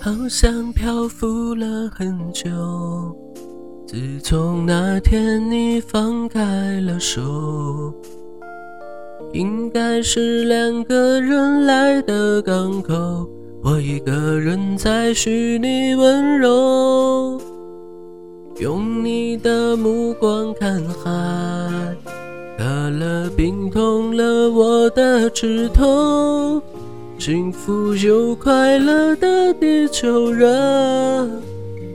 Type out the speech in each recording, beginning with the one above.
好像漂浮了很久。自从那天你放开了手，应该是两个人来的港口，我一个人在虚拟温柔，用你的目光看海，可乐冰痛了我的指头。幸福又快乐的地球人，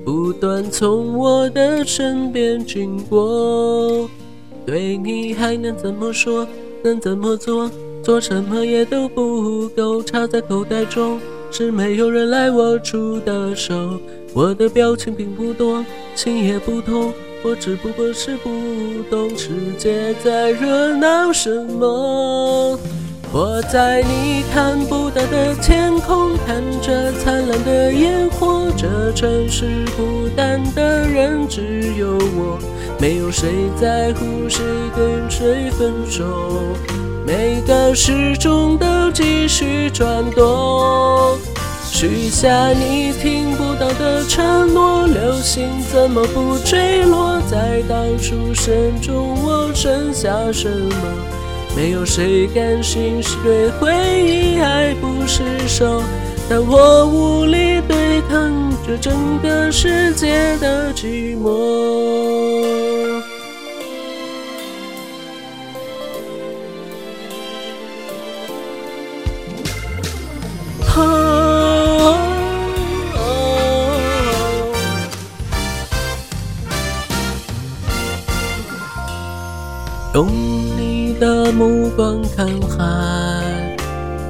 不断从我的身边经过。对你还能怎么说？能怎么做？做什么也都不够。插在口袋中，是没有人来握住的手。我的表情并不多，心也不痛，我只不过是不懂世界在热闹什么。我在你看不到的天空，看着灿烂的烟火。这城市孤单的人只有我，没有谁在乎谁跟谁分手。每个时钟都继续转动，许下你听不到的承诺。流星怎么不坠落？在倒数声中，我剩下什么？没有谁甘心对回忆爱不释手，但我无力对抗这整个世界的寂寞。的目光看海，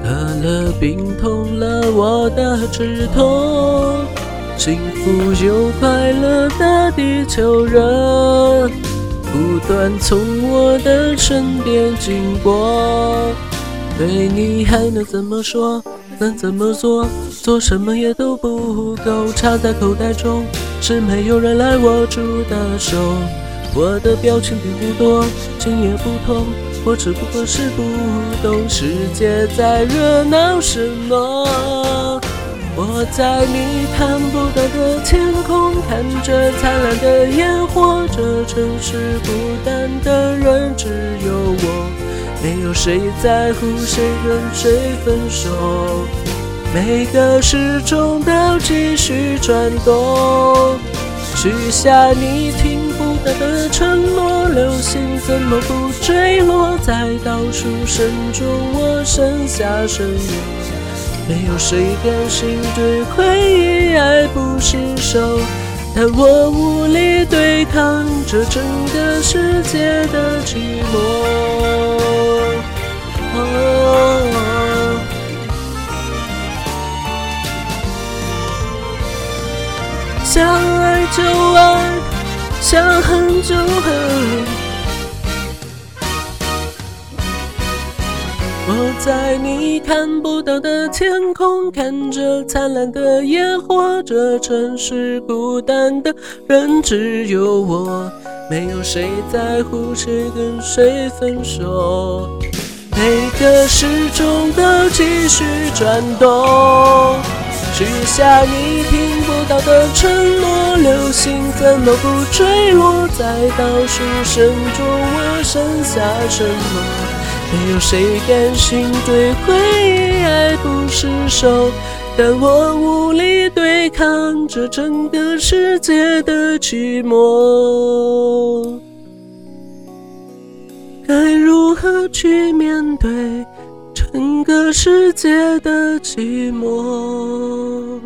可乐冰冻了我的指头。幸福又快乐的地球人，不断从我的身边经过。对你还能怎么说？能怎么做？做什么也都不够。插在口袋中，是没有人来握住的手。我的表情并不多，心也不痛。我只不过是不懂世界在热闹什么。我在你看不到的天空，看着灿烂的烟火。这城市孤单的人只有我，没有谁在乎谁跟谁分手。每个时钟都继续转动，许下你听听不到的承诺。流星怎么不？坠落在倒数声中，我剩下什么？没有谁甘心对回忆爱不释手，但我无力对抗这整个世界的寂寞。想爱就爱，想恨就恨。我在你看不到的天空，看着灿烂的烟火。这城市孤单的人只有我，没有谁在乎谁跟谁分手。每个时钟都继续转动，许下你听到的承诺。流星怎么不坠落在倒数声中？我剩下什么？没有谁甘心对回忆爱不释手，但我无力对抗这整个世界的寂寞。该如何去面对整个世界的寂寞？